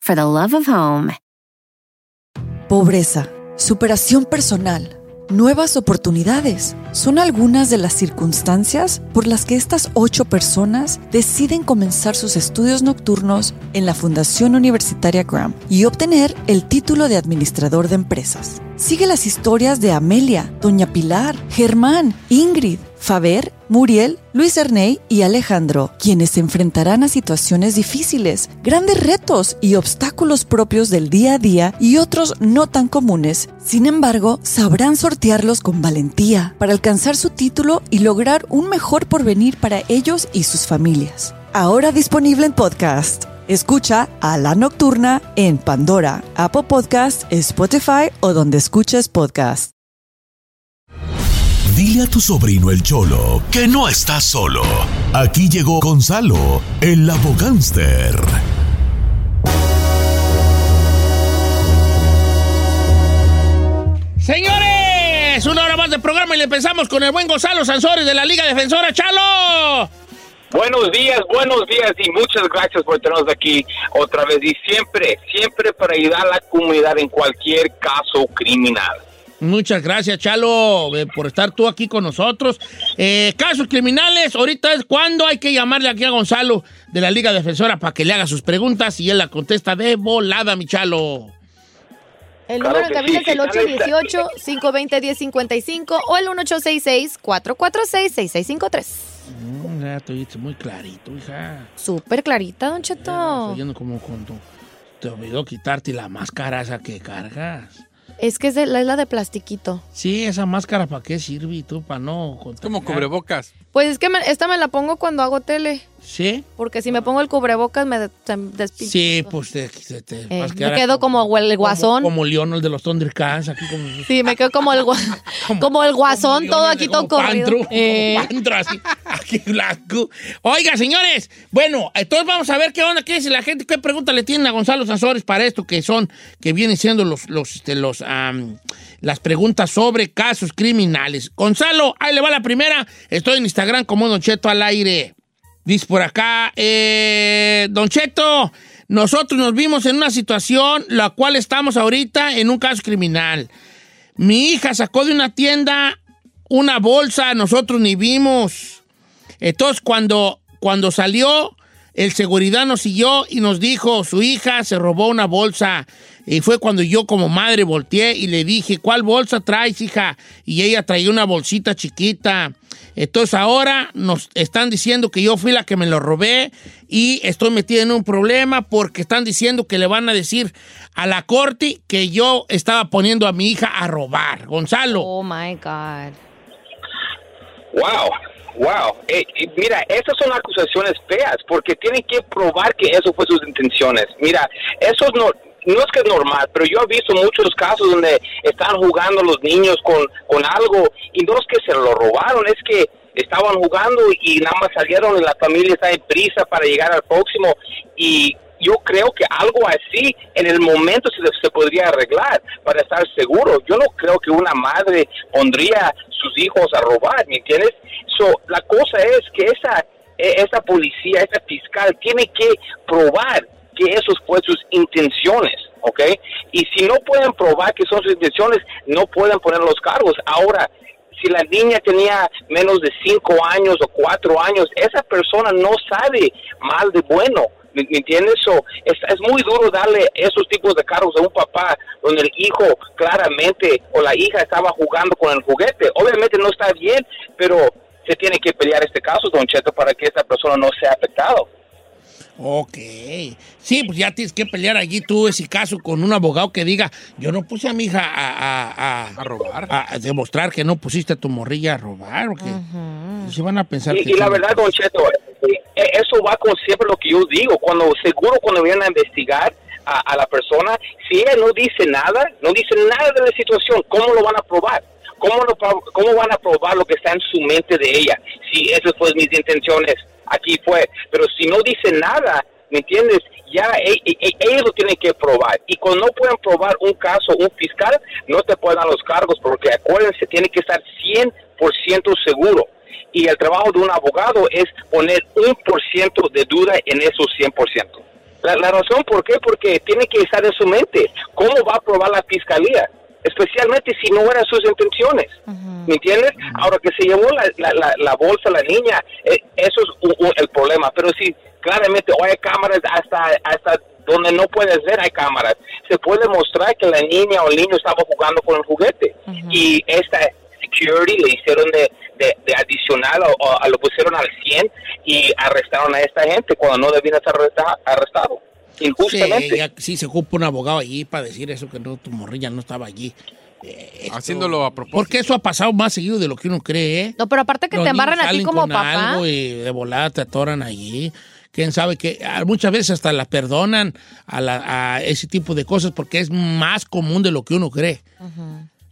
for the love of home. Pobreza, superación personal, nuevas oportunidades son algunas de las circunstancias por las que estas ocho personas deciden comenzar sus estudios nocturnos en la Fundación Universitaria Graham y obtener el título de administrador de empresas. Sigue las historias de Amelia, Doña Pilar, Germán, Ingrid, Faber, Muriel, Luis Erney y Alejandro, quienes se enfrentarán a situaciones difíciles, grandes retos y obstáculos propios del día a día y otros no tan comunes. Sin embargo, sabrán sortearlos con valentía para alcanzar su título y lograr un mejor porvenir para ellos y sus familias. Ahora disponible en podcast. Escucha a La Nocturna en Pandora, Apple Podcast, Spotify o donde escuches podcast. Dile a tu sobrino el Cholo que no está solo. Aquí llegó Gonzalo, el abogánster. Señores, una hora más de programa y le empezamos con el buen Gonzalo Sansores de la Liga Defensora. ¡Chalo! Buenos días, buenos días y muchas gracias por tenernos aquí otra vez y siempre, siempre para ayudar a la comunidad en cualquier caso criminal. Muchas gracias, Chalo, eh, por estar tú aquí con nosotros. Eh, casos criminales, ahorita es cuando hay que llamarle aquí a Gonzalo de la Liga Defensora para que le haga sus preguntas y él la contesta de volada, mi Chalo. El Claro número que de cabina sí, es el sí, 818-520-1055 o el 1866-446-6653. Mm, ya te oíste muy clarito, hija. Súper clarita, Don Ya, Cheto. estoy oyendo como cuando te olvidó quitarte la máscara esa que cargas. Es que es, de- es la de plastiquito. Sí, esa máscara para qué sirve y tú para no Como contaminar? cubrebocas. Pues es que me- esta me la pongo cuando hago tele. Sí, Porque si me pongo el cubrebocas me de- se me despinta. sí, pues te, te- te Eh, vas a me quedo como el guasón. Como, como el de los Thundercats, aquí como... Sí, me quedo como el, gua- como el guasón, como todo aquí como todo corrido. Pantro, Eh, como Pantro, así, aquí blanco. Oiga, señores, bueno, entonces vamos a ver qué onda, qué dice la gente, qué pregunta le tienen a Gonzalo Sansores para esto, que son, que vienen siendo los, los, este, los, las preguntas sobre casos criminales. Gonzalo, ahí le va la primera. Estoy en Instagram como Don Cheto al aire. Dice por acá, eh, Don Cheto, nosotros nos vimos en una situación la cual estamos ahorita en un caso criminal. Mi hija sacó de una tienda una bolsa, nosotros ni vimos. Entonces cuando, cuando salió, el seguridad nos siguió y nos dijo, su hija se robó una bolsa. Y fue cuando yo como madre volteé y le dije, ¿cuál bolsa traes, hija? Y ella traía una bolsita chiquita. Entonces ahora nos están diciendo que yo fui la que me lo robé y estoy metida en un problema porque están diciendo que le van a decir a la corte que yo estaba poniendo a mi hija a robar. Gonzalo. oh my God. Wow, wow. Eh, mira, esas son acusaciones feas porque tienen que probar que eso fue sus intenciones. Mira, eso no, no es que es normal, pero yo he visto muchos casos donde están jugando los niños con, con algo y no es que se lo robaron, es que estaban jugando y nada más salieron y la familia está en prisa para llegar al próximo y yo creo que algo así en el momento se, podría arreglar para estar seguro. Yo no creo que una madre pondría sus hijos a robar, ¿me entiendes? So, la cosa es que esa, e- esa policía, esa fiscal tiene que probar que esos fue sus intenciones, ¿ok? Y si no pueden probar que son sus intenciones, no pueden poner los cargos. Ahora, si la niña tenía menos de cinco años o cuatro años, esa persona no sabe mal de bueno. ¿Me, entiendes? Es, es muy duro darle esos tipos de cargos a un papá donde el hijo claramente o la hija estaba jugando con el juguete. Obviamente no está bien, pero se tiene que pelear este caso, Don Cheto, para que esta persona no sea afectado. Ok. Sí, pues ya tienes que pelear allí tú ese caso con un abogado que diga, yo no puse a mi hija a, a- a- A robar. a demostrar que no pusiste a tu morrilla a robar. Porque se van a pensar Y, que... y la verdad, Don Cheto, eh, eso va con siempre lo que yo digo. Cuando seguro cuando vienen a investigar, a, a la persona, si ella no dice nada, no dice nada de la situación, ¿cómo lo van a probar? ¿Cómo, lo, pro- ¿Cómo van a probar lo que está en su mente de ella? Si esas fueron mis intenciones, aquí fue. Pero si no dice nada, ¿me entiendes? Ya e- e- e- ellos lo tienen que probar. Y cuando no pueden probar un caso, un fiscal, no te pueden dar los cargos, porque acuérdense, tiene que estar 100% seguro. Y el trabajo de un abogado es poner un por ciento de duda en esos 100%. La, la razón por qué, porque tiene que estar en su mente. ¿Cómo va a probar la fiscalía? Especialmente si no eran sus intenciones. ¿Me entiendes? Ahora que se llevó la, la, la, la bolsa la niña, eh, eso es el problema. Pero si claramente o hay cámaras hasta, hasta donde no puedes ver, hay cámaras. Se puede mostrar que la niña o el niño estaba jugando con el juguete. Y esta security le hicieron de, de, de adicional o, o lo pusieron al 100 y arrestaron a esta gente cuando no debían estar arresta- arrestado. Injustamente. Sí, ya- sí, se ocupa un abogado allí para decir eso, que no, tu morrilla no estaba allí. Eh, esto- Haciéndolo a propósito. Porque eso ha pasado más seguido de lo que uno cree, ¿eh? No, pero aparte que Los te embarran a ti como con papá. algo y de volada te atoran allí. Quién sabe que ah, muchas veces hasta la perdonan a, la- a ese tipo de cosas porque es más común de lo que uno cree.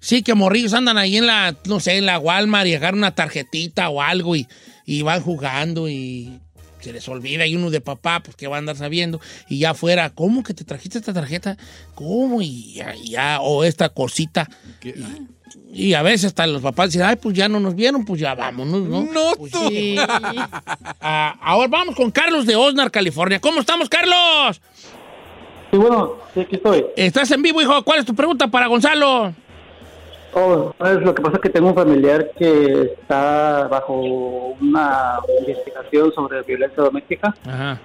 Sí, que morrillos andan ahí en la, no sé, en la Walmart y agarran una tarjetita o algo y, y van jugando y se les olvida y uno de papá, pues que va a andar sabiendo y ya afuera, ¿cómo que te trajiste esta tarjeta? ¿Cómo? Y ya, o esta cosita. ¿Qué? Y a veces hasta los papás dicen, ay, pues ya no nos vieron, pues ya vámonos, ¿no? No, Pues tú. sí. Ah, ahora vamos con Carlos de Osnar, California. ¿Cómo estamos, Carlos? Sí, bueno, sí, aquí estoy. Estás en vivo, hijo. ¿Cuál es tu pregunta para Gonzalo? Oh, pues, lo que pasa es que tengo un familiar que está bajo una investigación sobre violencia doméstica Ajá.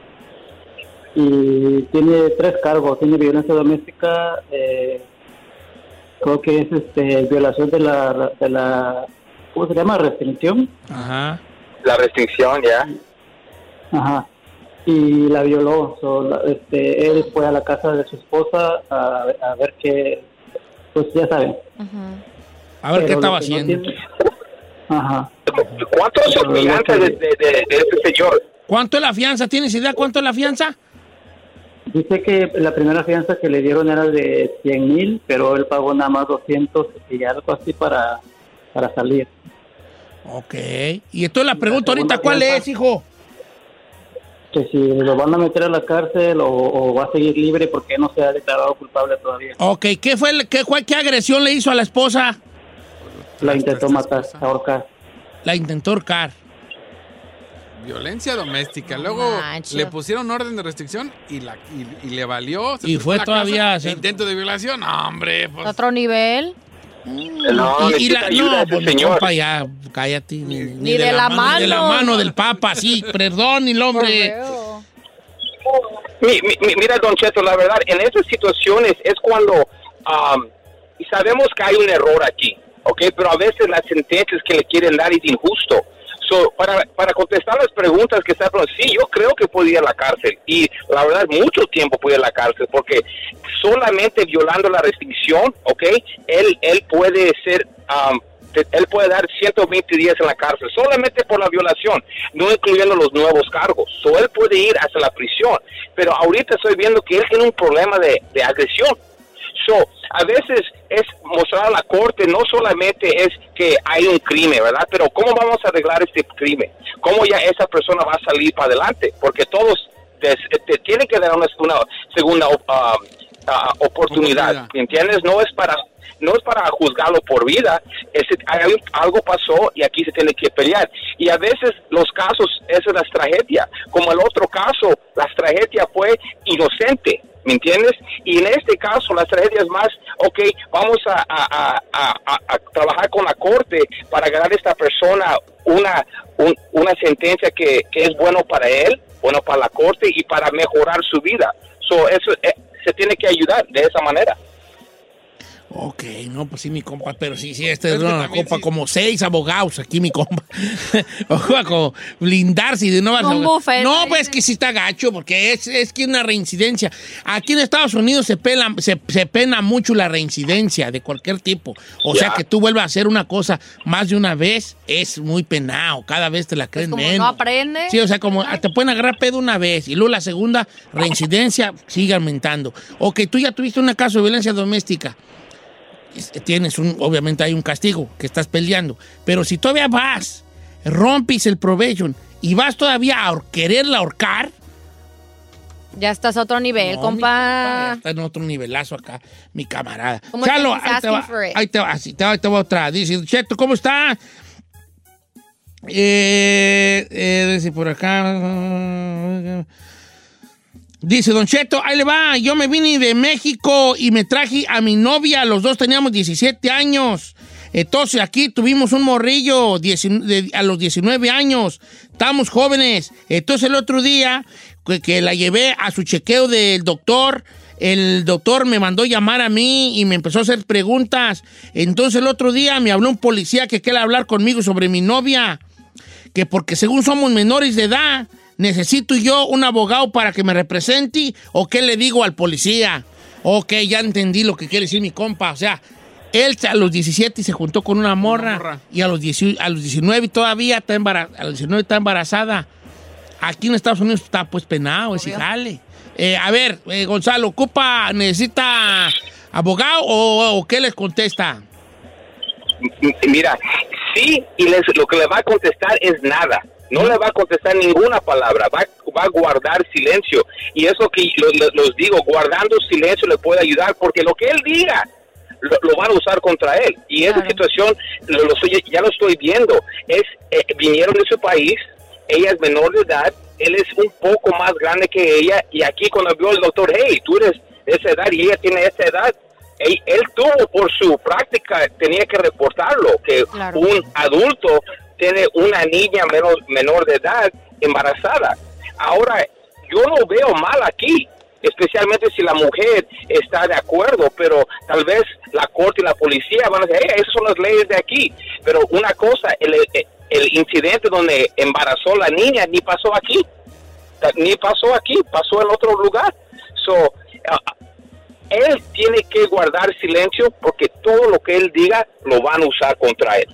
y tiene tres cargos. Tiene violencia doméstica, eh, creo que es este, violación de la, de la, ¿cómo se llama? Restricción. Ajá. La restricción, ya. Ajá. Y la violó. So, la- este, él fue a la casa de su esposa a, a ver qué, pues ya saben. A ver qué estaba no haciendo. tiene- Ajá. ¿Cuánto es la fianza de, de, de- de este señor? ¿Cuánto es la fianza? ¿Tienes idea cuánto es la fianza? Dice que la primera fianza que le dieron era de 100 mil, pero él pagó nada más 200 y algo así para, para salir. Ok. Y entonces la pregunta ahorita, ¿cuál fianza. es, hijo? Que si lo van a meter a la cárcel o, o va a seguir libre porque no se ha declarado culpable todavía. Ok, ¿qué fue, el- qué, fue- qué agresión le hizo a la esposa? La intentó matar, ahorcar. La intentó ahorcar. Violencia doméstica. Luego le pusieron orden de restricción y, la, y, y le valió. se Y fue todavía hacer- Intento de violación. No, hombre. Pues, Otro nivel. No, y, y la, ayuda no, ese pues, señor. compa, ya, cállate. Ni, Ni de la Ni de la mano. mano del papa, sí, perdón, el hombre. Mi- mi- mira, Don Cheto, la verdad, en esas situaciones es cuando y sabemos que hay un error aquí, ¿ok? Pero a veces las sentencias que le quieren dar es injusto. So, para, para contestar las preguntas que está hablando, sí, yo creo que puede ir a la cárcel. Y la verdad, mucho tiempo puede ir a la cárcel, porque solamente violando la restricción, ¿ok? Él, él puede ser... te- él puede dar 120 días en la cárcel solamente por la violación, no incluyendo los nuevos cargos. So, él puede ir hasta la prisión. Pero ahorita estoy viendo que él tiene un problema de, de agresión. So, a veces es mostrar a la corte, no solamente es que hay un crimen, ¿verdad? Pero ¿cómo vamos a arreglar este crimen? ¿Cómo ya esa persona va a salir para adelante? Porque todos te, te tienen que dar una, una segunda ah, ah, oportunidad, Oportunidad. ¿me entiendes? No es para no es para juzgarlo por vida, algo pasó y aquí se tiene que pelear. Y a veces los casos, esa es la tragedia. Como el otro caso, la tragedia fue inocente, ¿me entiendes? Y en este caso, la tragedia es más, ok, vamos a, trabajar con la corte para ganar a esta persona una, un- una sentencia que, que es bueno para él, bueno para la corte y para mejorar su vida. So, eso eh, se tiene que ayudar de esa manera. Ok, no, pues sí, mi compa, pero sí, sí, este es una compa, como seis abogados aquí, mi compa. Ojo, como blindarse y de no vas a- Un buffet, No, pues que sí está gacho, porque es, es que una reincidencia. Aquí en Estados Unidos se, pela, se, se pena mucho la reincidencia de cualquier tipo. O sea, Ya. que tú vuelvas a hacer una cosa más de una vez es muy penado. Cada vez te la Pues creen como menos. no aprende. Sí, o sea, como te pueden agarrar pedo una vez y luego la segunda reincidencia sigue aumentando. O que tú ya tuviste un caso de violencia doméstica. Es- Tienes un, obviamente hay un castigo que estás peleando. Pero si todavía vas, rompes el probation y vas todavía a quererla ahorcar. Ya estás a otro nivel, no, mi compa. ya Está en otro nivelazo acá, mi camarada. Chalo, ahí te, va, ahí te va, así, te va, te va otra. Dice, Cheto, ¿cómo está? Eh, eh, dice por acá. Dice Don Cheto, ahí le va, yo me vine de México y me traje a mi novia, los dos teníamos 17 años. Entonces aquí tuvimos un morrillo a los 19 años, estamos jóvenes. Entonces el otro día que, que la llevé a su chequeo del doctor, el doctor me mandó llamar a mí y me empezó a hacer preguntas. Entonces el otro día me habló un policía que quiere hablar conmigo sobre mi novia que porque según somos menores de edad, necesito yo un abogado para que me represente o qué le digo al policía. Ok, ya entendí lo que quiere decir mi compa. O sea, él a los 17 se juntó con una morra, morra. y a los, 18 a los 19 todavía está embarazada. A los 19 está embarazada. Aquí en Estados Unidos está pues penado, es jale. Eh, a ver, eh, Gonzalo, ¿ocupa, necesita abogado o, o qué les contesta? Mira, sí, y les- lo que le va a contestar es nada. No le va a contestar ninguna palabra, va, va a guardar silencio. Y eso que lo- lo- los digo, guardando silencio le puede ayudar, porque lo que él diga lo, lo van a usar contra él. Y esa Claro. situación lo, lo estoy- ya lo estoy viendo. Es eh, Vinieron de su país, ella es menor de edad, él es un poco más grande que ella, y aquí cuando vio el doctor, hey, tú eres de esa edad y ella tiene esa edad, él, él tuvo por su práctica, tenía que reportarlo, que Claro. un adulto tiene una niña menor, menor de edad embarazada. Ahora, yo no veo mal aquí, especialmente si la mujer está de acuerdo, pero tal vez la corte y la policía van a decir, "Hey, esas son las leyes de aquí. Pero una cosa, el, el- el incidente donde embarazó la niña ni pasó aquí, ni pasó aquí, pasó en otro lugar. So, ah, él tiene que guardar silencio porque todo lo que él diga lo van a usar contra él.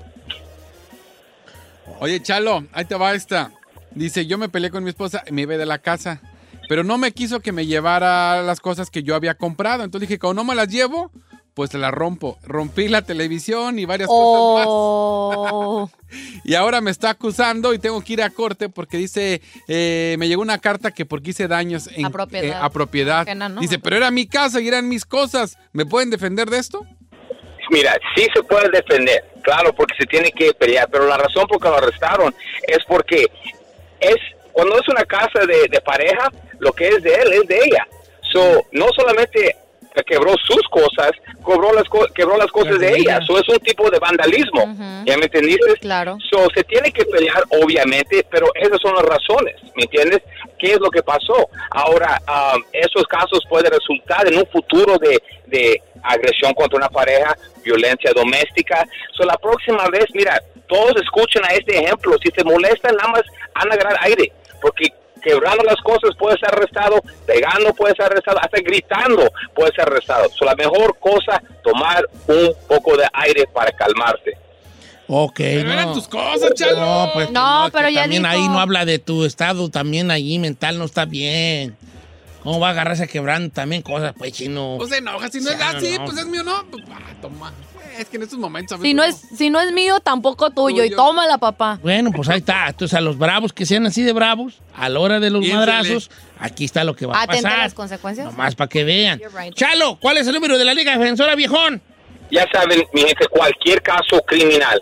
Oye, Chalo, ahí te va esta. Dice, yo me peleé con mi esposa y me iba de la casa, pero no me quiso que me llevara las cosas que yo había comprado. Entonces dije, como no me las llevo, pues te las rompo. Rompí la televisión y varias cosas Oh. más. Y ahora me está acusando y tengo que ir a corte porque dice, eh, me llegó una carta que porque hice daños en, A propiedad. eh, a propiedad. Ajena, ¿no? Dice, pero era mi casa y eran mis cosas. ¿Me pueden defender de esto? Mira, sí se puede defender, claro, porque se tiene que pelear, pero la razón por que lo arrestaron es porque es cuando es una casa de, de pareja, lo que es de él es de ella. So, no solamente quebró sus cosas, cobró las co- quebró las cosas de ella. ella. So, es un tipo de vandalismo. ¿Ya me entendiste? Claro. So, se tiene que pelear, obviamente, pero esas son las razones, ¿me entiendes? ¿Qué es lo que pasó? Ahora, um, esos casos pueden resultar en un futuro de, de agresión contra una pareja, violencia doméstica. So, la próxima vez, mira, todos escuchen a este ejemplo. Si se molestan, nada más han a agarrar aire, porque quebrando las cosas puede ser arrestado, pegando puede ser arrestado, hasta gritando puede ser arrestado. So, la mejor cosa, tomar un poco de aire para calmarse. Ok, Pero no. eran tus cosas, Chalo. No, pues No, que pero ya también dijo. ahí no habla de tu estado, también allí mental no está bien. ¿Cómo va a agarrarse quebrando también cosas, pues, chino? Pues se enoja, si no es Sí, así, no. pues es mío, ¿no? Pues, ah, toma. Es que en estos momentos... a Si no, es, si no es mío, tampoco tuyo. Y tómala, papá. Bueno, pues ahí está. Entonces, a los bravos que sean así de bravos, a la hora de los Piénsele. madrazos, aquí está lo que va a Atenta a pasar. las consecuencias. Nomás para que vean. Right. Chalo, ¿cuál es el número de la Liga Defensora, viejón? Ya saben, mi gente, cualquier caso criminal,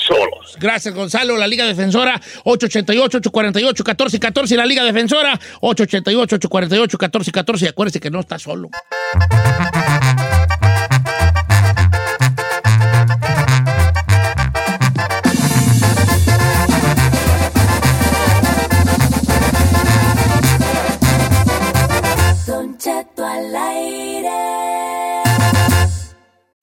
solos. Gracias, Gonzalo. La Liga Defensora, 888-848-1414. La Liga Defensora, 888-848-1414. Y acuérdese que no está solo.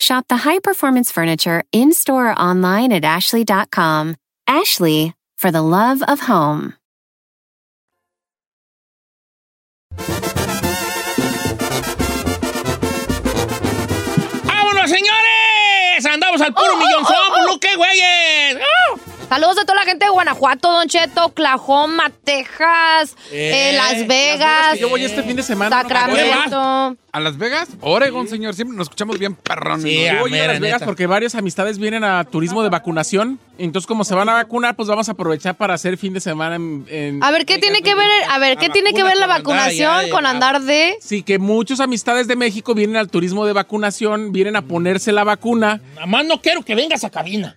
Shop the high performance furniture in store or online at ashley.com. Ashley, for the love of home. ¡Vámonos, señores! ¡Andamos al puro oh, oh, millón! ¡Somos, oh! qué güeyes! Saludos a toda la gente de Guanajuato, Don Cheto, Oklahoma, Texas, Eh, eh, Las Las Vegas, que yo voy este fin de semana. Sacramento. ¿A Las Vegas? Oregon, señor. Siempre nos escuchamos bien perrón. Sí, a Yo voy a mera Las Vegas neta. porque varias amistades vienen a turismo de vacunación. Entonces, como se van a vacunar, pues vamos a aprovechar para hacer fin de semana en... en- A ver, ¿qué tiene que ver, a ver, qué La tiene que ver la con andar vacunación con andar de... Sí, que muchos amistades de México vienen al turismo de vacunación, vienen a ponerse la vacuna. Nada más no quiero que vengas a cabina.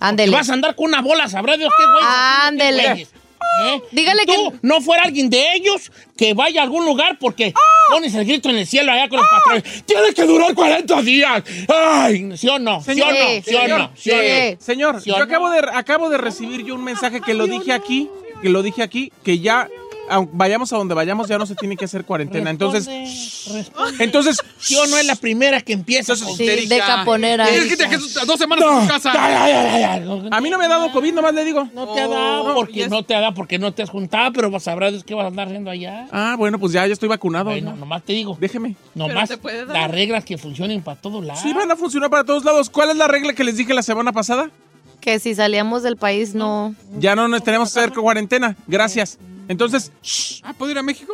Ándele. Vas a andar con una bola, sabrá Dios qué güey. Ándele. ¿Eh? Dígale tú que- no fuera alguien de ellos que vaya a algún lugar porque pones el grito en el cielo allá con los patrones. ¡Tiene que durar 40 días! ¡Ay! ¿Sí o no? ¿Sí o no? Sí, ¿Sí o no? ¿Sí o no? sí. Señor, ¿Sí o yo acabo de, acabo de recibir yo un mensaje que lo dije aquí, que lo dije aquí, que ya, vayamos a donde vayamos, ya no se tiene que hacer cuarentena. Entonces, Responde, responde. entonces, ¿Sí o no es la primera que empieza Sí, de caponera. Es que te dos semanas en tu casa. Ay, ay, ay, ay, no, a mí no me ha dado COVID, nomás le digo. no te ha dado porque no te ha dado porque no te has juntado, pero sabrás qué vas a andar haciendo allá. Ah, bueno, pues ya, ya estoy vacunado. Bueno, ¿no? nomás te digo. Déjeme. Nomás las reglas que funcionen para todos lados. Sí, van a funcionar para todos lados. ¿Cuál es la regla que les dije la semana pasada? Que si salíamos del país no... Ya no nos tenemos que hacer cuarentena. Gracias. Entonces, shh, Ah, ¿puedo ir a México?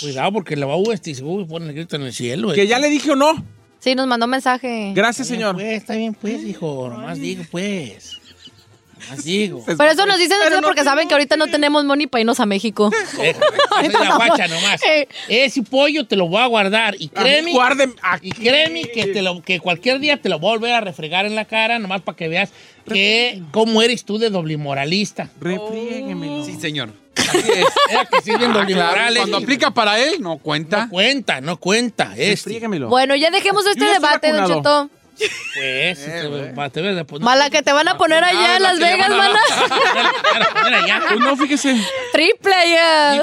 Cuidado porque la va a este y se poner el grito en el cielo. que ya le dije o no. Sí, nos mandó mensaje. Gracias, Está bien, señor. Pues, está bien, pues, hijo. Nomás digo, pues. Nomás digo. Pero eso nos dicen ustedes porque saben que ahorita no tenemos money para irnos a México. Soy la guacha nomás. Eh. Ese pollo te lo voy a guardar. Y créeme, Guarden y créeme que, te lo, que cualquier día te lo voy a volver a refregar en la cara, nomás para que veas que, cómo eres tú de doble moralista. Refriéguemelo. Sí, señor. Era que Ah, claro. Cuando aplica para él, no cuenta. No cuenta, no cuenta. Este. Refriéguemelo. Bueno, ya dejemos este debate, Don. Cheto. Pues, este, pa- te de- pues, no- Mala que te van a poner allá Ah, en la Las que Vegas, a- mana. A poner. Pues no, fíjese. Triple ya.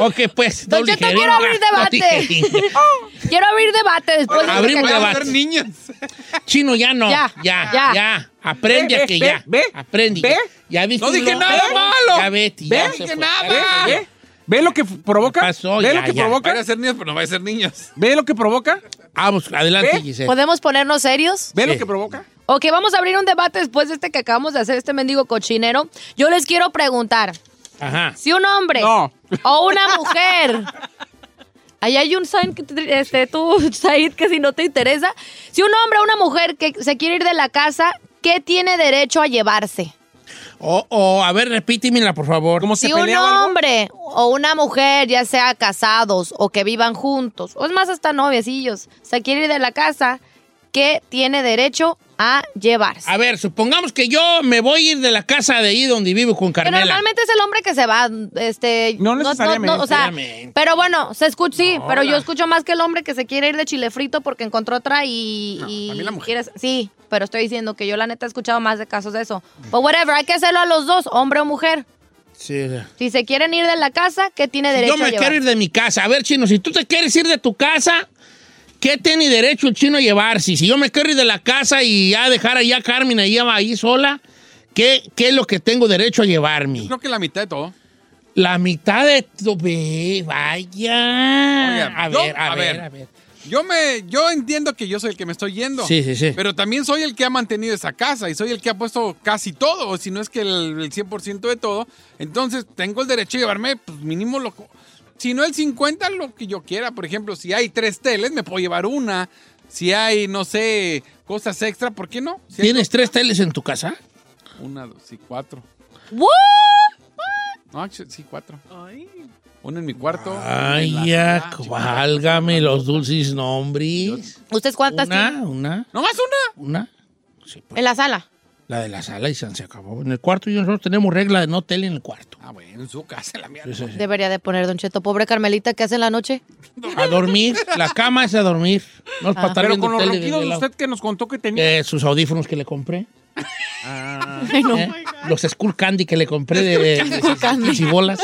Ok, pues. Doble jeringa, quiero abrir debate. Quiero abrir debate después de Abrimos que debate. niños. Chino, ya no. Ya, Ya, ya, ya. Aprende Ve, a que ve, ya. ve, Aprende. ve. Ya viste. No dije nada malo. Ya vete. Ve, fue. nada. ¿Ve? ¿Ve lo que provoca? pasó? ¿Ve Ya, lo que ya. provoca? Van a ser niños, pero no van a ser niños. ¿Ve lo que provoca? Vamos, adelante, ¿Ve? Giselle. ¿Podemos ponernos serios? ¿Ve Sí. lo que provoca? Ok, vamos a abrir un debate después de este que acabamos de hacer, este mendigo cochinero. Yo les quiero preguntar, Ajá. si un hombre No. o una mujer... Ahí hay un sign que te- este, tú, Said, que si no te interesa. Si un hombre o una mujer que se quiere ir de la casa, ¿qué tiene derecho a llevarse? O, o, a ver, repítemela, por favor. ¿Cómo se Si un algo? hombre o una mujer, ya sea casados o que vivan juntos, o es más hasta noviecillos, se quiere ir de la casa, ¿qué tiene derecho a llevarse? A ver, supongamos que yo me voy a ir de la casa de ahí donde vivo con Que Carmela. normalmente es el hombre que se va, este... No necesariamente. o sea, pero bueno, se escucha, sí, No, pero yo escucho más que el hombre que se quiere ir de chile frito porque encontró otra y... y a mí la mujer. quieres- sí, pero estoy diciendo que yo la neta he escuchado más de casos de eso. But whatever, hay que hacerlo a los dos, hombre o mujer. Sí. Si se quieren ir de la casa, ¿qué tiene derecho yo a me llevar? quiero ir de mi casa. A ver, chino, si tú te quieres ir de tu casa, ¿qué tiene derecho el chino a llevarse? Si yo me quiero ir de la casa y ya dejar ahí a Carmen ahí, ahí sola, ¿qué, ¿qué es lo que tengo derecho a llevarme? Creo que la mitad de todo. La mitad de. Ve, vaya. Oiga, a, yo- ver, a, a ver, ver. a ver. Yo me, yo entiendo que yo soy el que me estoy yendo. Sí, sí, sí. Pero también soy el que ha mantenido esa casa y soy el que ha puesto casi todo, si no es que el, el 100% de todo. Entonces tengo el derecho de llevarme, pues mínimo lo. Si no el 50, lo que yo quiera. Por ejemplo, si hay tres teles, me puedo llevar una. Si hay, no sé, cosas extra, ¿por qué no? Si hay ¿Tienes tres teles en tu casa? Una, dos y cuatro. ¿What? No, sí, cuatro. Una en mi cuarto. Ay, ya, válgame los dulces nombres. ¿Ustedes cuántas Una, tienen? una, ¿No más una? una. Sí, pues, En la sala. La de la sala y se se acabó. En el cuarto y nosotros tenemos regla de no tele en el cuarto. Ah, bueno, en su casa, la mierda. Sí, sí, sí. Debería de poner, Don Cheto. Pobre Carmelita, ¿qué hace en la noche? A dormir. La cama es a dormir. No es para estar Pero con los ronquidos usted que nos contó que tenía. Eh, sus audífonos que le compré. Ay, no. ¿eh? Los Skull Candy que le compré de, de, de- y bolas.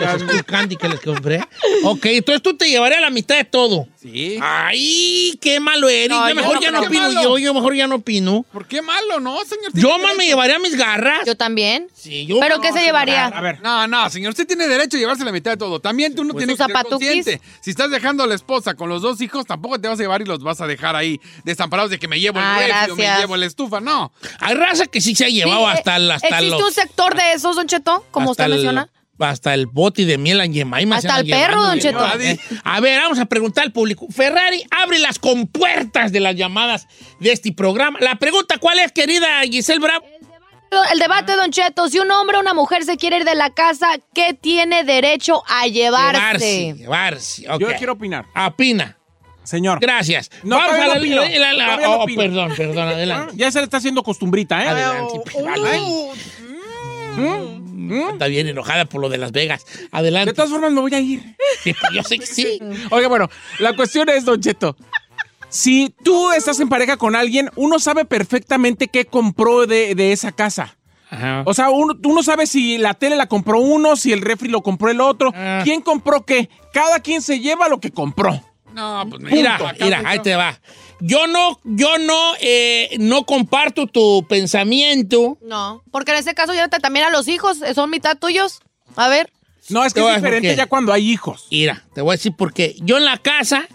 Los Skull Candy que les compré. Ok, entonces tú te llevarías la mitad de todo. Sí. Ay, qué malo eres. No, yo mejor no ya no opino malo. yo, yo mejor ya no opino. ¿Por qué malo, no, señor? Yo más me llevaría mis garras. Yo también. Sí, yo ¿Pero no, qué se llevaría? A ver. No, no, señor, usted tiene derecho a llevarse la mitad de todo. También tú no Pues tienes que ser consciente. Si estás dejando a la esposa con los dos hijos, tampoco te vas a llevar y los vas a dejar ahí desamparados de que me llevo el Ah, refri me llevo la estufa. No. Hay raza que sí se ha llevado Sí, hasta, el- hasta ¿Existe los... un sector de esos, Don Cheto? Como usted el- menciona. Hasta el bote de miel en Yemaima. Hasta el perro, don Cheto. Eh, A ver, vamos a preguntar al público. Ferrari abre las compuertas de las llamadas de este programa. La pregunta, ¿cuál es, querida Giselle Bravo? El debate, Don Cheto, si un hombre o una mujer se quiere ir de la casa, ¿qué tiene derecho a llevarse? Llevarse, llevarse. ok. Yo quiero opinar. Opina. Señor. Gracias. No, Vamos a no la, opino. la- la- oh, perdón, perdón, Ah, adelante. Ya se le está haciendo costumbrita, ¿eh? Adelante, adelante. Está bien enojada por lo de Las Vegas. Adelante. De todas formas, me voy a ir. Sí, pues, Yo sé que sí. Oiga, bueno, la cuestión es, Don Cheto. Si tú estás en pareja con alguien, uno sabe perfectamente qué compró de, de esa casa. Ajá. O sea, uno, uno sabe si la tele la compró uno, si el refri lo compró el otro. Ah. ¿Quién compró qué? Cada quien se lleva lo que compró. No, pues Mira, Acá mira, ahí te va. Yo no, yo no, eh, no comparto tu pensamiento. No, porque en ese caso llévate también a los hijos, eh, son mitad tuyos. A ver. No, es que Te es diferente ya cuando hay hijos. Mira, te voy a decir por qué. Yo en la casa,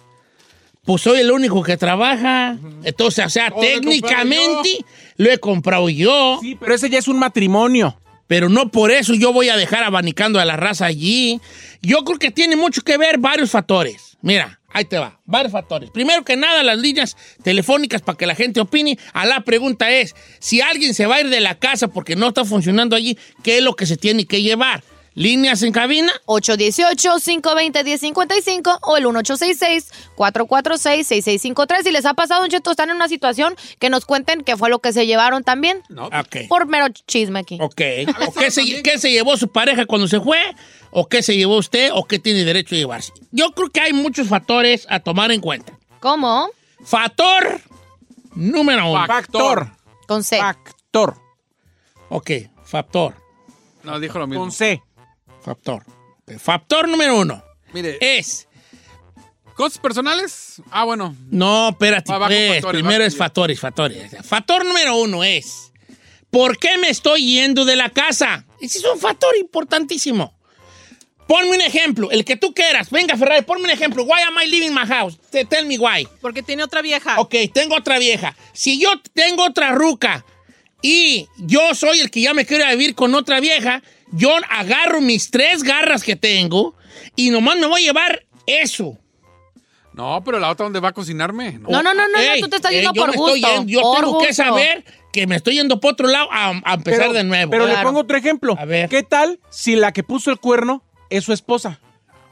pues soy el único que trabaja. Entonces, o sea, Todo técnicamente lo he comprado yo. Sí, pero ese ya es un matrimonio. Pero no por eso yo voy a dejar abanicando a la raza allí. Yo creo que tiene mucho que ver varios factores. Mira, ahí te va, varios factores. Primero que nada, las líneas telefónicas para que la gente opine. A la pregunta es, si alguien se va a ir de la casa porque no está funcionando allí, ¿qué es lo que se tiene que llevar? ¿Líneas en cabina? 818-520-1055 o el 1866-446-6653. Si les ha pasado, Don Cheto, están en una situación que nos cuenten qué fue lo que se llevaron también. No. Por mero chisme aquí. Ok. ¿O qué se, qué se llevó su pareja cuando se fue? ¿O qué se llevó usted? ¿O qué tiene derecho a llevarse? Yo creo que hay muchos factores a tomar en cuenta. ¿Cómo? Factor número uno. Factor. Con C. Factor. Ok, factor. No, dijo lo mismo. Con C. Factor. Factor número uno Mire, es. cosas personales. Ah, bueno. No, espérate, Va, va pues, factores, primero va. es factores, factores. Factor número uno es. ¿Por qué me estoy yendo de la casa? Ese es un factor importantísimo. Ponme un ejemplo, el que tú quieras. Venga, Ferrari, ponme un ejemplo. Why am I leaving my house? Te- Tell me why. Porque tiene otra vieja. Ok, tengo otra vieja. Si yo tengo otra ruca y yo soy el que ya me quiero vivir con otra vieja, yo agarro mis tres garras que tengo y nomás me voy a llevar eso. No, pero la otra, ¿dónde va a cocinarme? No. No, no, no, no, Ey, tú te estás yendo por gusto. yendo- yo por tengo que saber que me estoy yendo por otro lado a, a empezar Pero- de nuevo. Pero le pongo otro ejemplo. A ver. ¿Qué tal si la que puso el cuerno es su esposa?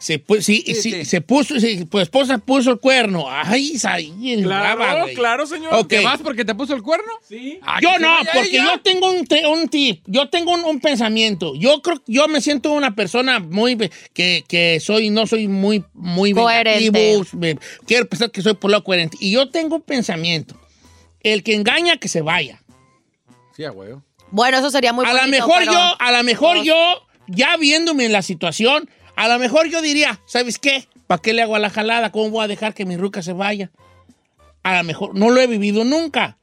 Se, pu- sí, Sí, sí, sí. se puso, sí, pues esposa puso el cuerno. Ay, ahí es brava, güey. claro, señor. Ok. ¿Te vas porque te puso el cuerno? Sí. Ah, Yo no, porque ella. yo tengo un, tip, yo tengo un, un pensamiento. Yo creo yo me siento una persona muy que, que soy, no soy muy, muy Coherente. me- quiero pensar que soy por lo coherente. Y yo tengo un pensamiento. El que engaña que se vaya. Sí, a huevo. Bueno, eso sería muy a lo mejor pero- yo, a lo mejor yo, ya viéndome en la situación, a lo mejor yo diría, ¿sabes qué? ¿Para qué le hago a la jalada? ¿Cómo voy a dejar que mi ruca se vaya? A lo mejor no lo he vivido nunca.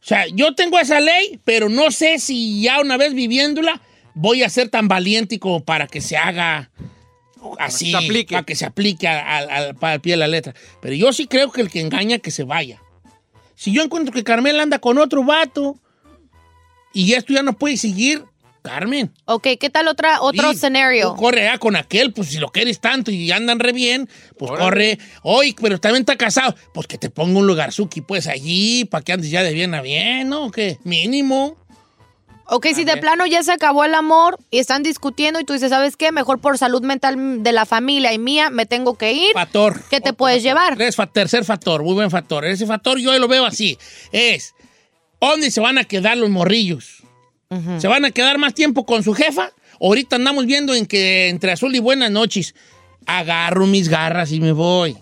O sea, yo tengo esa ley, pero no sé si ya una vez viviéndola voy a ser tan valiente como para que se haga así, se aplique. para que se aplique al, al- al- al pie de la letra. Pero yo sí creo que el que engaña que se vaya. Si yo encuentro que Carmela anda con otro vato y esto ya no puede seguir, Carmen. Ok, ¿qué tal otra, otro sí, escenario? corre ya con aquel, pues si lo quieres tanto y andan re bien, pues corre. Oye, pero también está casado. Pues que te ponga un lugar suki, pues allí, para que andes ya de bien a bien, ¿no? ¿Qué? Mínimo. Ok, si de plano ya se acabó el amor y están discutiendo y tú dices, ¿sabes qué? Mejor por salud mental de la familia y mía me tengo que ir. Factor. ¿Qué te puedes llevar? Tres fa- tercer factor, muy buen factor. Ese factor yo lo veo así. Es, ¿dónde se van a quedar los morrillos? ¿Se van a quedar más tiempo con su jefa? Ahorita andamos viendo en que entre azul y buenas noches agarro mis garras y me voy.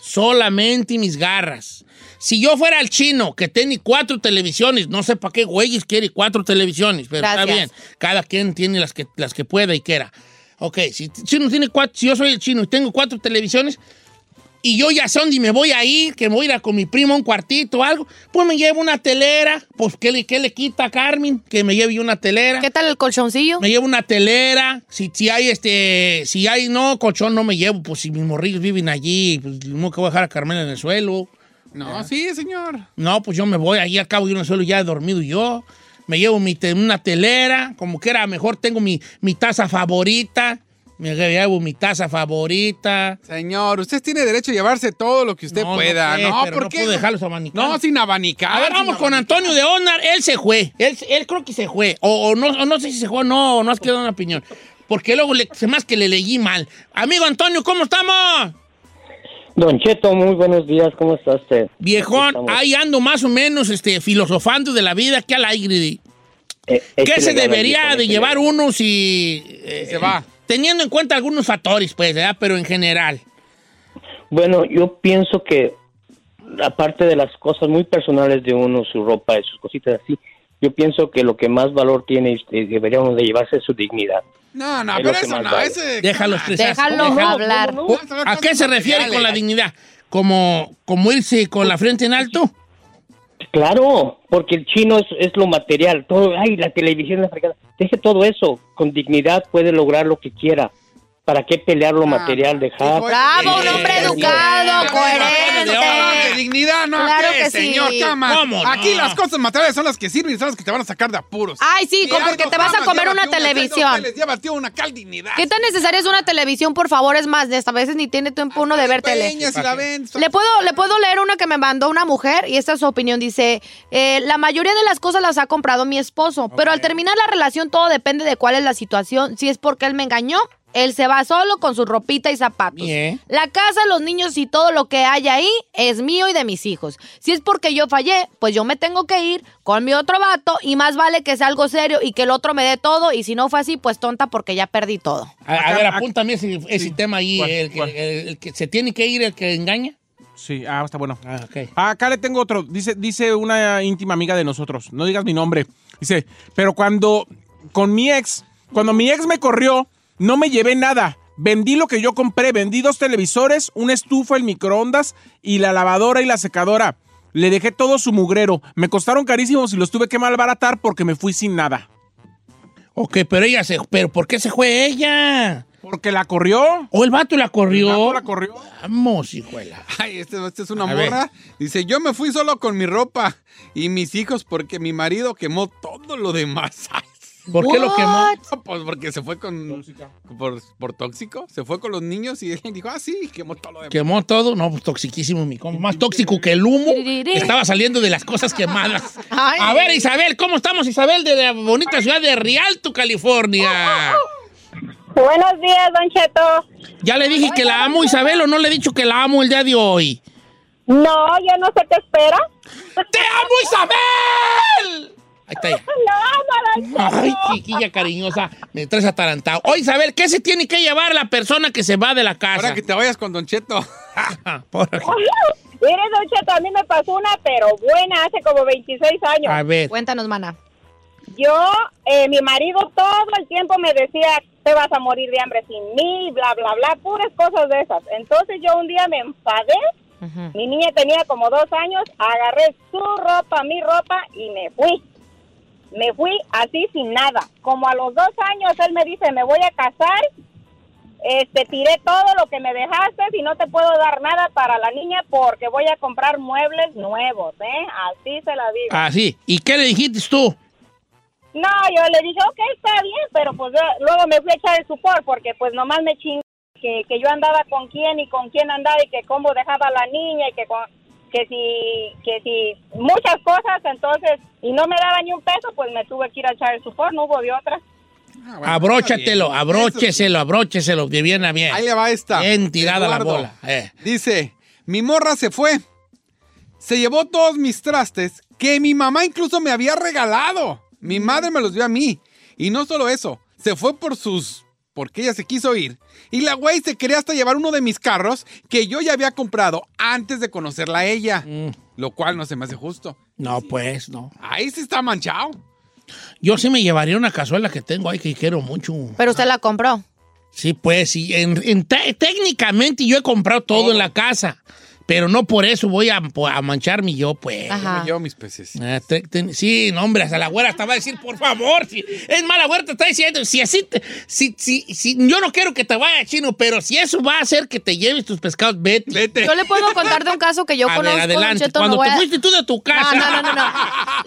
Solamente mis garras. Si yo fuera el chino que tiene cuatro televisiones, no sé para qué güeyes quiere cuatro televisiones, pero está Gracias. bien. Cada quien tiene las que, las que pueda y quiera. Ok, si chino tiene cuatro, si yo soy el chino y tengo cuatro televisiones, y yo ya sé dónde me voy a ir, que me voy a ir a con mi primo a un cuartito o algo, pues me llevo una telera. Pues, ¿qué le, qué le quita a Carmen? Que me lleve una telera. ¿Qué tal el colchoncillo? Me llevo una telera. Si, si hay este, si hay no, colchón no me llevo. Pues si mis morrillos viven allí, pues no que voy a dejar a Carmen en el suelo. No, sí, señor. No, pues yo me voy allí al cabo yo en el suelo ya he dormido yo. Me llevo mi te- una telera, como que era mejor tengo mi, mi taza favorita. Me llevo mi taza favorita. Señor, usted tiene derecho a llevarse todo lo que usted No, no pueda. sé, No, ¿por no qué? puedo dejarlos abanicar. No, sin abanicar. A ver, vamos con. Antonio de Onar. Él se fue. Él, él creo que se fue. O, o no, o no sé si se fue o no, o no has quedado una opinión. Porque luego le, se más que le leí mal. Amigo Antonio, ¿cómo estamos? Don Cheto, muy buenos días, ¿cómo está usted? Viejón, ahí ando más o menos este, filosofando de la vida que al aire. Eh, ¿Qué échele se debería de llevar uno si... eh, Se va. Teniendo en cuenta algunos factores, pues, ¿verdad? Pero en general. Bueno, yo pienso que aparte de las cosas muy personales de uno, su ropa y sus cositas así, yo pienso que lo que más valor tiene y deberíamos de llevarse es su dignidad. No, no, Es pero eso no. vale. Ese, Déjalo. Déjalo hablar. ¿A qué se refiere con la dignidad? ¿Como, como irse con la frente en alto? Claro, porque el chino es, es lo material, todo, ay, la televisión, la fregada. Deje todo eso, con dignidad puede lograr lo que quiera. ¿Para qué pelear lo material? Dejar. Bravo, un hombre educado, coherente. de dignidad, no, Claro ¿qué, que sí. señor? Cama. ¿Cómo no? Aquí las cosas materiales son las que sirven y son las que te van a sacar de apuros. Ay, sí, hay porque te vas a comer una televisión. Llévate una cal dignidad. ¿Qué tan necesaria es una televisión, por favor? Es más, de esta veces ni tiene tiempo uno de ver tele. Le puedo, le puedo leer una que me mandó una mujer y esta es su opinión. Dice, eh, la mayoría de las cosas las ha comprado mi esposo, pero al terminar la relación todo depende de cuál es la situación. Si es porque él me engañó, él se va solo con su ropita y zapatos. Bien. La casa, los niños y todo lo que hay ahí es mío y de mis hijos. Si es porque yo fallé, pues yo me tengo que ir con mi otro vato y más vale que sea algo serio y que el otro me dé todo y si no fue así, pues tonta porque ya perdí todo. A, ver, acá- apúntame ese, ese tema ahí. ¿Cuál? El que, ¿Cuál? el- el que se tiene que ir, el que engaña. Sí, ah, está bueno. Ah, ok. Acá le tengo otro. Dice, dice una íntima amiga de nosotros. No digas mi nombre. Dice, pero cuando con mi ex, cuando mi ex me corrió, no me llevé nada. Vendí lo que yo compré. Vendí dos televisores, una estufa, el microondas y la lavadora y la secadora. Le dejé todo su mugrero. Me costaron carísimos y los tuve que malbaratar porque me fui sin nada. Ok, pero ella se... ¿Pero por qué se fue ella? Porque la corrió. ¿O el vato la corrió? El vato la corrió. Vamos, hijuela. Ay, este, este es una A ver. morra. Dice, yo me fui solo con mi ropa y mis hijos porque mi marido quemó todo lo demás. Ay, ¿Por qué lo quemó? Pues porque se fue con... Por, por tóxico. Se fue con los niños y él dijo, ah, sí, quemó todo lo demás. ¿Quemó todo? No, pues toxiquísimo, mi compa. Más tóxico que el humo. Estaba saliendo de las cosas quemadas. Ay. A ver, Isabel, ¿cómo estamos, Isabel, de la bonita ciudad de Rialto, California? Buenos días, Don Cheto. ¿Ya le dije que la amo, Isabel, o no le he dicho que la amo el día de hoy? No, yo no sé qué espera. ¡Te amo, Isabel! Ahí está Don Ay, chiquilla cariñosa, me traes atarantado. Oye, Isabel, ¿qué se tiene que llevar la persona que se va de la casa? Ahora que te vayas con Don Cheto. Por- Mire, Don Cheto, a mí me pasó una, pero buena, hace como 26 años. A ver, Cuéntanos, mana. Yo, eh, mi marido todo el tiempo me decía, te vas a morir de hambre sin mí, bla, bla, bla, puras cosas de esas. Entonces yo un día me enfadé, mi niña tenía como dos años, agarré su ropa, mi ropa y me fui. Me fui así sin nada. Como a los dos años él me dice, me voy a casar, este, tiré todo lo que me dejaste y no te puedo dar nada para la niña porque voy a comprar muebles nuevos, ¿eh? Así se la digo. así. ¿Y qué le dijiste tú? No, yo le dije, ok, está bien, pero pues yo- luego me fui a echar el supor porque pues nomás me chingó que, que yo andaba con quién y con quién andaba y que cómo dejaba a la niña y que con- que si, que si muchas cosas, entonces, y no me daba ni un peso, pues me tuve que ir a echar el supor, no hubo de otra. Ah, bueno, Abróchatelo, abrócheselo, abrócheselo, de bien a bien. Ahí le va esta. Bien tirada la bola. eh. Dice, mi morra se fue. Se llevó todos mis trastes que mi mamá incluso me había regalado. Mi madre me los dio a mí. Y no solo eso, se fue por sus... porque ella se quiso ir. Y la güey se quería hasta llevar uno de mis carros que yo ya había comprado antes de conocerla a ella. Lo cual no se me hace justo. No, pues, no. Ahí sí está manchado. Yo sí me llevaría una cazuela que tengo ahí que quiero mucho. Pero usted la compró. Sí, pues, sí. En, en te- técnicamente yo he comprado todo en la casa, pero no por eso voy a, a mancharme yo, pues. Yo Ajá. me llevo mis peces. Ah, sí, no, hombre, hasta la güera hasta va a decir, por favor, si, es más, la güera te está diciendo, si así, te- si, si, si, yo no quiero que te vaya chino, pero si eso va a hacer que te lleves tus pescados, vete. Vete. Yo le puedo contar de un caso que yo a conozco. ver, adelante. Cheto, no Cuando voy te a- fuiste tú de tu casa. No, no, no, no.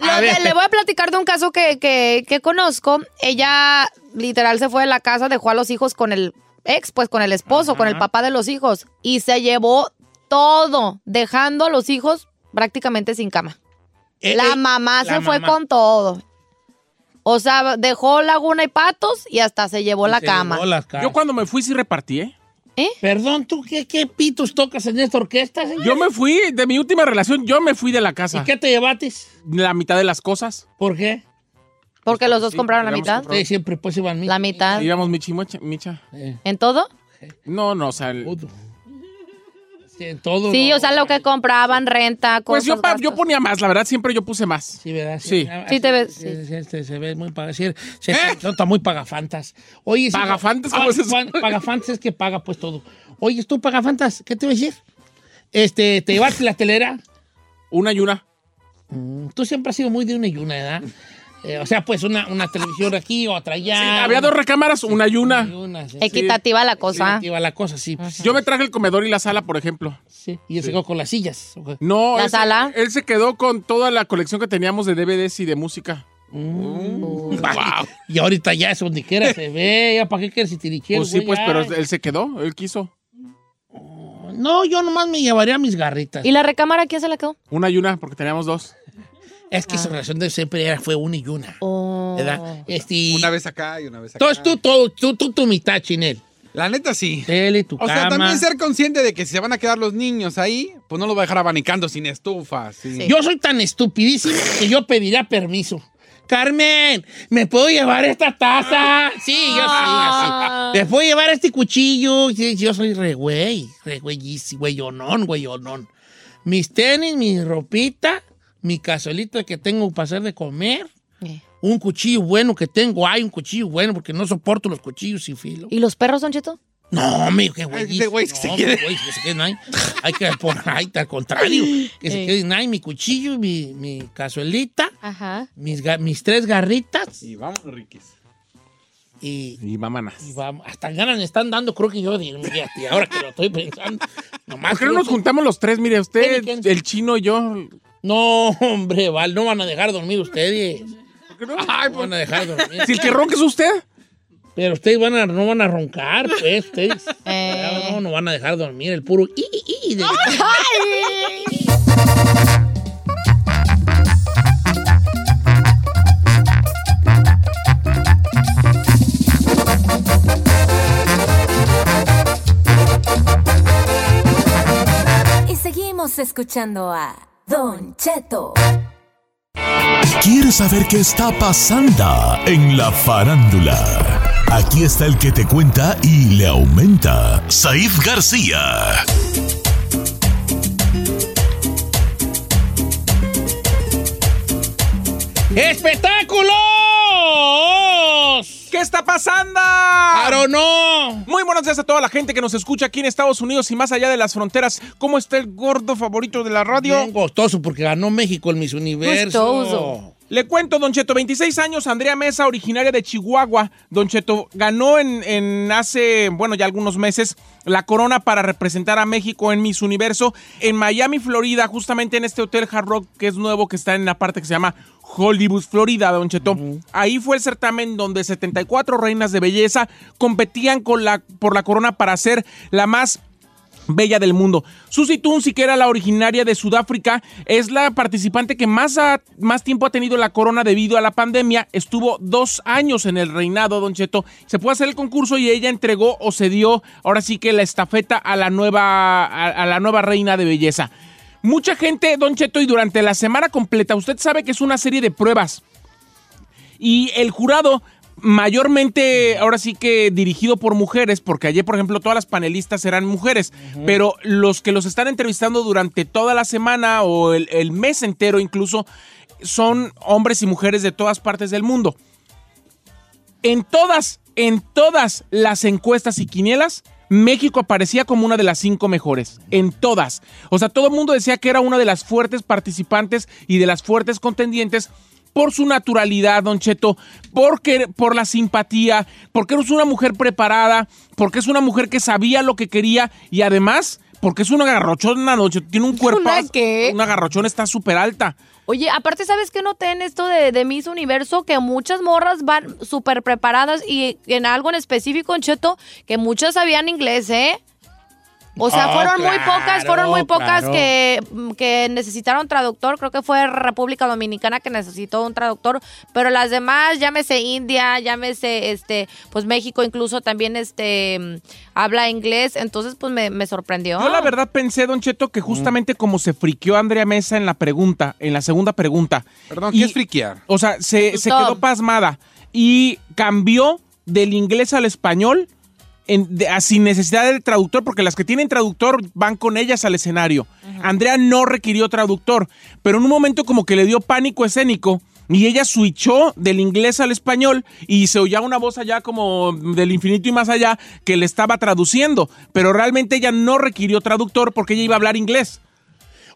no. Le voy a platicar de un caso que, que, que conozco. Ella literal se fue de la casa, dejó a los hijos con el ex, pues con el esposo, con el papá de los hijos. Y se llevó todo, dejando a los hijos prácticamente sin cama. Eh, la eh, mamá la se fue mamá. con todo. O sea, dejó laguna y patos y hasta se llevó la Se cama. llevó las casas. Yo cuando me fui sí repartí, ¿eh? Perdón, ¿tú qué, qué pitos tocas en esta orquesta, señor? Yo me fui, de mi última relación, yo me fui de la casa. ¿Y qué te llevaste? La mitad de las cosas. ¿Por qué? Porque los dos Sí, compraron la mitad. comprado. Sí, siempre pues iban La mitad. Íbamos Michi Mocha- Micha. ¿En todo? No, no, o sea... el- Todo. Sí, en todo. Sí, no. o sea, lo que compraban, renta, Pues cosas. yo, pa- yo gastos. ponía más, la verdad, siempre yo puse más. Sí, ¿verdad? Sí. Sí, te ves- Sí, sí, este, se ve muy paga. sí, se nota muy pagafantas. Oye, ¿Pagafantas? ¿Cómo ah, es eso? Pagafantas es que paga pues todo. Oye, tú pagafantas, ¿qué te voy a decir? Este, ¿te llevaste la telera? Una y una. Mm, Tú siempre has sido muy de una y una, ¿verdad? Eh, o sea, pues una, una televisión aquí, otra allá. Sí, había dos recámaras, una y una. y una, sí. Equitativa la cosa. Iba la cosa, sí. pues, Yo me traje el comedor y la sala, por ejemplo. sí. Y se quedó con las sillas. No, ¿La él se- sala? él se quedó con toda la colección que teníamos de DVDs y de música. Wow. Y ahorita ya es donde quiera se ve. ¿Ya para qué quieres si tirichero, Pues sí, pues, Ya. pero él se quedó, él quiso. No, yo nomás me llevaría mis garritas. ¿Y la recámara quién se la quedó? Una y una, porque teníamos dos. Es que su relación de siempre era, fue una y una. Oh. ¿Verdad? Este, Una vez acá y una vez acá. Entonces tú, tú, tú, tú, tu mitad, Chinel. La neta sí. Tele, tu O sea, también ser consciente de que si se van a quedar los niños ahí, pues no los va a dejar abanicando sin estufa. sin- Yo soy tan estupidísimo que yo pediría permiso. Carmen, ¿me puedo llevar esta taza? Sí, yo soy Ah. así. ¿Me puedo llevar este cuchillo? Sí, yo soy re güey, re güeyísimo, güeyonón, güeyonón. mis tenis, mi ropita, mi cazuelita que tengo para hacer de comer, Eh. un cuchillo bueno que tengo. Hay un cuchillo bueno porque no soporto los cuchillos sin filo. ¿Y los perros, Don Cheto? No, mi, qué güey. Güey que se no, quede. güey, que se queden ahí. Hay que por ahí, al contrario. Que se Eh. queden ahí mi cuchillo, mi, mi cazuelita, Ajá. mis, tres garritas Y vamos, Riquis. y, Y vámonos. y vamos. Hasta ganas me están dando, creo que yo, fíjate, ahora que lo estoy pensando. Nomás ¿Por qué no nos juntamos los tres? Mire, usted, ¿Quién y el chino y yo. No, hombre, Val, no van a dejar dormir ustedes. Ay, No van a dejar dormir. Si el que ronca es usted. Pero ustedes van a, no van a roncar, pues, ustedes. Eh. No, no van a dejar dormir el puro i, i, i de- Y seguimos escuchando a Don Cheto. ¿Quieres saber qué está pasando en la farándula? Aquí está el que te cuenta y le aumenta, Saif García. ¡Espectáculos! ¿Qué está pasando? ¡Claro no! Muy buenos días a toda la gente que nos escucha aquí en Estados Unidos y más allá de las fronteras. ¿Cómo está el gordo favorito de la radio? Bien gustoso porque ganó México el Miss Universo. Gustoso. Le cuento, Don Cheto, 26 años, Andrea Mesa, originaria de Chihuahua. Don Cheto ganó en, en hace, bueno, ya algunos meses la corona para representar a México en Miss Universo en Miami, Florida, justamente en este hotel Hard Rock que es nuevo, que está en la parte que se llama Hollywood, Florida, Don Cheto. Ahí fue el certamen donde 74 reinas de belleza competían con la, por la corona para ser la más bella del mundo. Susie Tunsi, que era la originaria de Sudáfrica, es la participante que más, más tiempo ha tenido la corona debido a la pandemia. Estuvo dos años en el reinado, Don Cheto. Se pudo hacer el concurso y ella entregó o cedió, ahora sí que la estafeta a la nueva, a, a la nueva reina de belleza. Mucha gente, Don Cheto, y durante la semana completa, usted sabe que es una serie de pruebas. Y el jurado, mayormente, ahora sí que dirigido por mujeres, porque ayer, por ejemplo, todas las panelistas eran mujeres, pero los que los están entrevistando durante toda la semana o el, el mes entero incluso, son hombres y mujeres de todas partes del mundo. En todas, en todas las encuestas y quinielas, México aparecía como una de las cinco mejores. En todas. O sea, todo el mundo decía que era una de las fuertes participantes y de las fuertes contendientes por su naturalidad, Don Cheto, porque, por la simpatía, porque es una mujer preparada, porque es una mujer que sabía lo que quería y además porque es una garrochona, Don Cheto. Tiene un cuerpo. ¿Una qué? Una garrochona está súper alta. Oye, aparte, ¿sabes qué noté en esto de, de Miss Universo? Que muchas morras van súper preparadas y en algo en específico, en Cheto, que muchas sabían inglés, ¿eh? O sea, Ah, fueron muy pocas, fueron muy pocas claro. que, que necesitaron traductor. Creo que fue República Dominicana que necesitó un traductor. Pero las demás, llámese India, llámese este, pues México incluso también este mm, habla inglés. Entonces, pues me, me sorprendió. Yo la verdad pensé, Don Cheto, que justamente como se friqueó Andrea Mesa en la pregunta, en la segunda pregunta. Perdón, y- ¿qué es friquear? O sea, se, quedó pasmada y cambió del inglés al español en- de- a- sin necesidad del traductor, porque las que tienen traductor van con ellas al escenario. Andrea no requirió traductor, pero en un momento como que le dio pánico escénico. Y ella switchó del inglés al español y se oía una voz allá como del infinito y más allá que le estaba traduciendo. Pero realmente ella no requirió traductor porque ella iba a hablar inglés.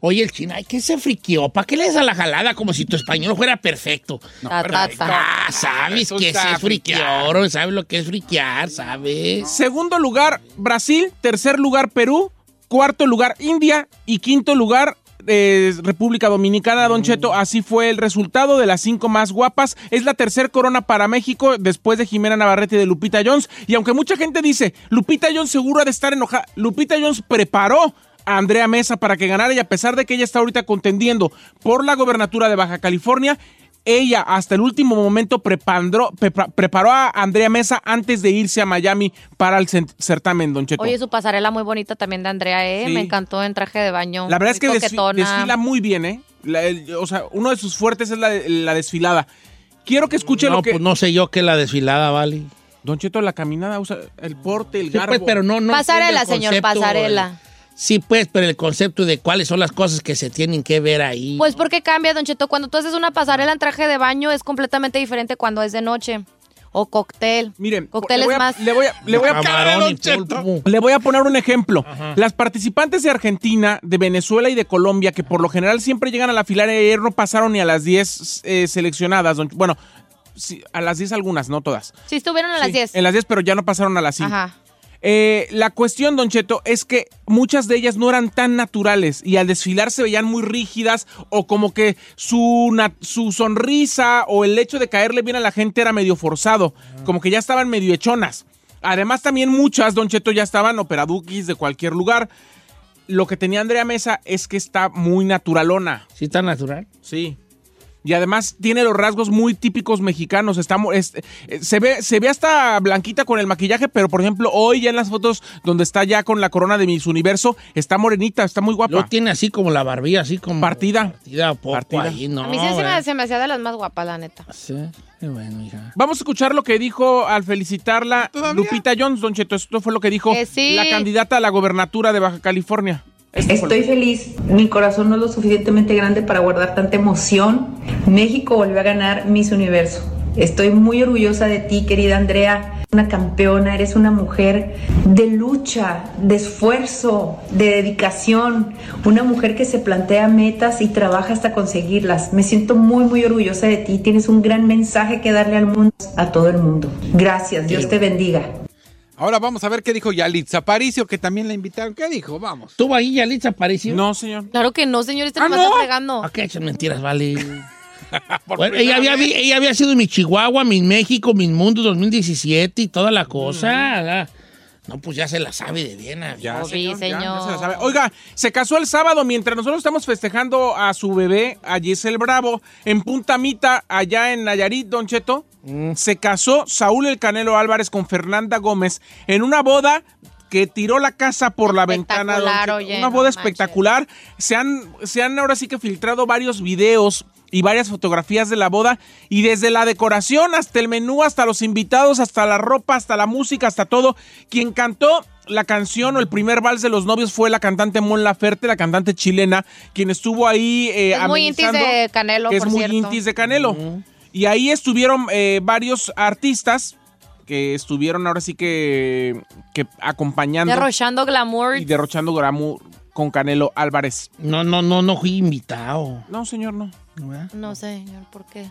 Oye, el chino, ay, ¿qué se friqueó? ¿Para qué le das a la jalada como si tu español fuera perfecto? Ta, ta, ta. Ah, sabes Eso que está es friquear, sabes lo que es friquear, ¿sabes? Segundo lugar, Brasil. Tercer lugar, Perú. Cuarto lugar, India. Y quinto lugar, eh, República Dominicana, Don Cheto. Así fue el resultado de las cinco más guapas. Es la tercer corona para México después de Jimena Navarrete y de Lupita Jones. Y aunque mucha gente dice, Lupita Jones seguro ha de estar enojada, Lupita Jones preparó a Andrea Mesa para que ganara y a pesar de que ella está ahorita contendiendo por la gobernatura de Baja California, ella hasta el último momento preparó a Andrea Mesa antes de irse a Miami para el certamen, Don Cheto. Oye, su pasarela muy bonita también de Andrea, ¿eh? Sí. Me encantó en traje de baño. la verdad es que coquetona. desfila muy bien, ¿eh? La- el- o sea, uno de sus fuertes es la, la desfilada. Quiero que escuche no, lo que... pues no sé yo qué la desfilada, vale. Don Cheto, la caminada usa el porte, el Sí, garbo. pues, pero no, no. Pasarela, señor, pasarela. el- Sí, pues, pero el concepto de cuáles son las cosas que se tienen que ver ahí. Pues porque cambia, Don Cheto. Cuando tú haces una pasarela en traje de baño es completamente diferente cuando es de noche. O cóctel. Miren, cóctel le voy es a- más. le voy a- le voy a- Camarón y. Le voy a poner un ejemplo. Las participantes de Argentina, de Venezuela y de Colombia, que por lo general siempre llegan a la fila ayer, no pasaron ni a las 10 eh, seleccionadas. don- Bueno, sí, a las 10 algunas, no todas. Sí, estuvieron a las Sí, 10. En las 10, pero ya no pasaron a las 5. Ajá. Eh, la cuestión, Don Cheto, es que muchas de ellas no eran tan naturales y al desfilar se veían muy rígidas o como que su, su sonrisa o el hecho de caerle bien a la gente era medio forzado, como que ya estaban medio hechonas. Además también muchas, Don Cheto, ya estaban operaduquis de cualquier lugar. Lo que tenía Andrea Mesa es que está muy naturalona. ¿Sí está natural? Sí. Y además tiene los rasgos muy típicos mexicanos. Está, es- eh, se, ve, se ve hasta blanquita con el maquillaje, pero por ejemplo, hoy ya en las fotos donde está ya con la corona de Miss Universo, está morenita, está muy guapa. Luego tiene así como la barbilla, así como... Partida. Partida, poco Partida. ahí, no. a mí sí se me, se me hacía de las más guapas, la neta. Sí, qué bueno, hija. Vamos a escuchar lo que dijo al felicitarla Lupita Jones, Don Cheto. Esto fue lo que dijo Que sí. la candidata a la gobernatura de Baja California. Estoy feliz, mi corazón no es lo suficientemente grande para guardar tanta emoción. México volvió a ganar Miss Universo. Estoy muy orgullosa de ti, querida Andrea. Una campeona, eres una mujer de lucha, de esfuerzo, de dedicación. Una mujer que se plantea metas y trabaja hasta conseguirlas. Me siento muy, muy orgullosa de ti. Tienes un gran mensaje que darle al mundo, a todo el mundo. Gracias, Dios te bendiga. Ahora vamos a ver qué dijo Yalitza Aparicio, que también la invitaron. ¿Qué dijo? Vamos. ¿Tuvo ahí Yalitza Aparicio? No, señor. Claro que no, señor. Este Ah, me ¿no? está fregando. ¿A qué echan mentiras, vale? Bueno, ella, había, vi- ella había sido mi Chihuahua, mi México, mi Mundo 2017 y toda la cosa. ¿verdad? No, pues ya se la sabe de bien. Ya, señor. ya se la sabe. Oiga, se casó el sábado mientras nosotros estamos festejando a su bebé, a Giselle Bravo, en Punta Mita, allá en Nayarit, Don Cheto. Se casó Saúl El Canelo Álvarez con Fernanda Gómez en una boda que tiró la casa por la ventana. Don Cheto. oye, una no boda manches. espectacular. Se han, se han ahora sí que filtrado varios videos y varias fotografías de la boda y desde la decoración hasta el menú, hasta los invitados, hasta la ropa, hasta la música, hasta todo. Quien cantó la canción o el primer vals de los novios fue la cantante Mon Laferte, la cantante chilena, quien estuvo ahí eh, Es muy intis de Canelo, que es por muy cierto. intis de Canelo. Y ahí estuvieron eh, varios artistas que estuvieron ahora sí que, que acompañando Derrochando glamour. y derrochando glamour con Canelo Álvarez. No, no, no, no fui invitado. No, señor, no. No, señor, ¿por qué?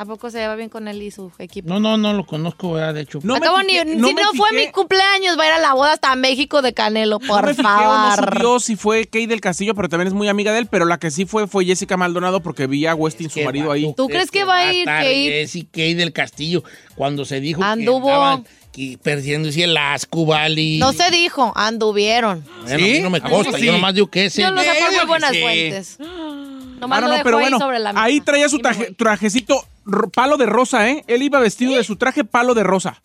¿A poco se lleva bien con él y su equipo? No, no, no lo conozco, ¿verdad? De hecho. No me Acabo ni, no si me no fue mi cumpleaños, va a ir a la boda hasta México de Canelo, por no me no favor. subió si fue Kay del Castillo, pero también es muy amiga de él, pero la que sí fue fue Jessica Maldonado porque vi a Westin, su marido ahí. ¿Tú crees que va a ir Kate? Jessy Kate del Castillo cuando se dijo Anduvo. que andaban perdiéndose el asco, vale? No se dijo, anduvieron. Bueno, a mí no me ¿A poco consta, sí? yo nomás digo que ese. Yo lo sé por muy buenas sí. fuentes. Nomás Ah, no, lo no, pero ahí bueno, sobre la mesa. ahí traía su traje- trajecito palo de rosa, ¿eh? Él iba vestido de su traje palo de rosa.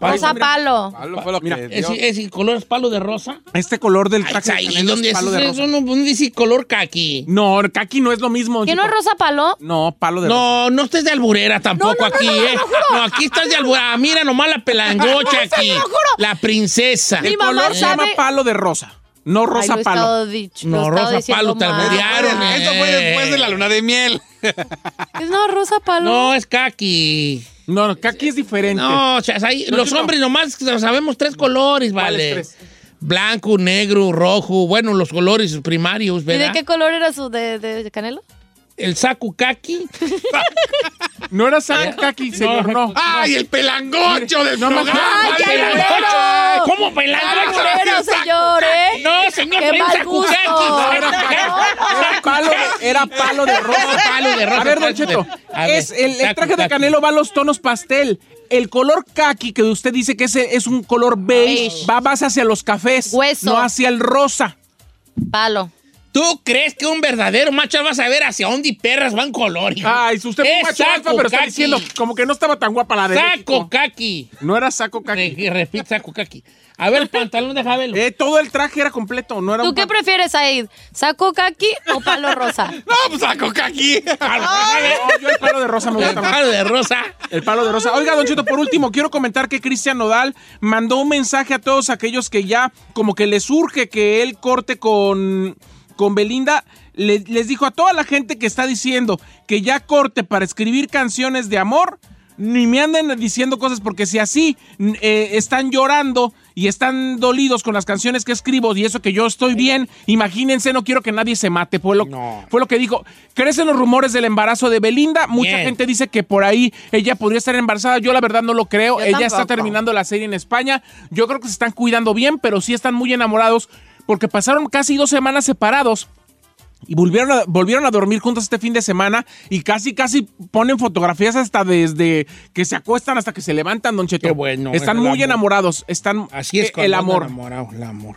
Rosa palo. Palo fue lo Mira, que. ¿Ese, ese color es palo de rosa? Este color del Ay, traje de ahí, Canelo ¿dónde es es palo de rosa. No, ¿Dónde dice color caqui? No, el kaki no es lo mismo. ¿Qué no es rosa palo? No, palo de rosa. No, no estés de alburera tampoco No, no, no, aquí, no, no, ¿eh? No, aquí estás de alburera. Mira nomás la pelangocha No, se aquí. lo juro. La princesa. Mi El mamá color se llama palo de rosa, no rosa palo. dicho- No, rosa palo, te alburearon. Eso fue eh. después de la luna de miel. Es no rosa palo. No, es caqui. No, no, kaki es diferente. No, o sea, ahí- No, los no. hombres nomás sabemos tres colores, vale. tres? Blanco, negro, rojo. Bueno, los colores primarios, ¿Y ¿verdad? de qué color era su de, de- de Canelo? El saco kaki. No era San kaki, señor, no. ¡Ay, el pelangocho del No, programa! ¡Ay, qué pelangocho! ¿Cómo pelangocho? Alburero, señor, ¿eh? No, señor, ¡Qué pero mal gusto! kaki. Era palo, de- era palo de rosa. Palo de rosa. A ver, Don Cheto, es el, traje de. Canelo va a los tonos pastel. El color kaki que usted dice que es, es un color beige, Beige. va más hacia los cafés, Hueso. no hacia el rosa. Palo. ¿Tú crees que un verdadero macho alfa va a saber hacia dónde y perras van color? hijo? Ay, si usted fue Es un macho alfa, saco pero está diciendo como que no estaba tan guapa la de Saco México. kaki. No era saco kaki. Re- Repite, saco kaki. A ver, el pantalón de Javelo. Eh, todo el traje era completo, no era ¿Tú un qué prefieres, Said? ¿Saco kaki o palo rosa? No, pues saco kaki. No, yo el palo de rosa me El gusta más. palo de rosa. El palo de rosa. Oiga, Don Cheto, por último, quiero comentar que Cristian Nodal mandó un mensaje a todos aquellos que ya como que les urge que él corte con, con Belinda. Le- les dijo a toda la gente que está diciendo que ya corte para escribir canciones de amor, ni me anden diciendo cosas porque si así eh, están llorando y están dolidos con las canciones que escribo y eso que yo estoy bien, imagínense, no quiero que nadie se mate. Fue lo, fue lo que dijo. Crecen los rumores del embarazo de Belinda. Mucha Bien. gente dice que por ahí ella podría estar embarazada. Yo la verdad no lo creo. Yo ella está terminando la serie en España. Yo creo que se están cuidando bien, pero sí están muy enamorados porque pasaron casi dos semanas separados. Y volvieron a, volvieron a dormir juntos este fin de semana y casi, casi ponen fotografías hasta desde que se acuestan hasta que se levantan, Don Cheto. Qué bueno, Están es muy amor. enamorados. Están Así es el amor. el amor.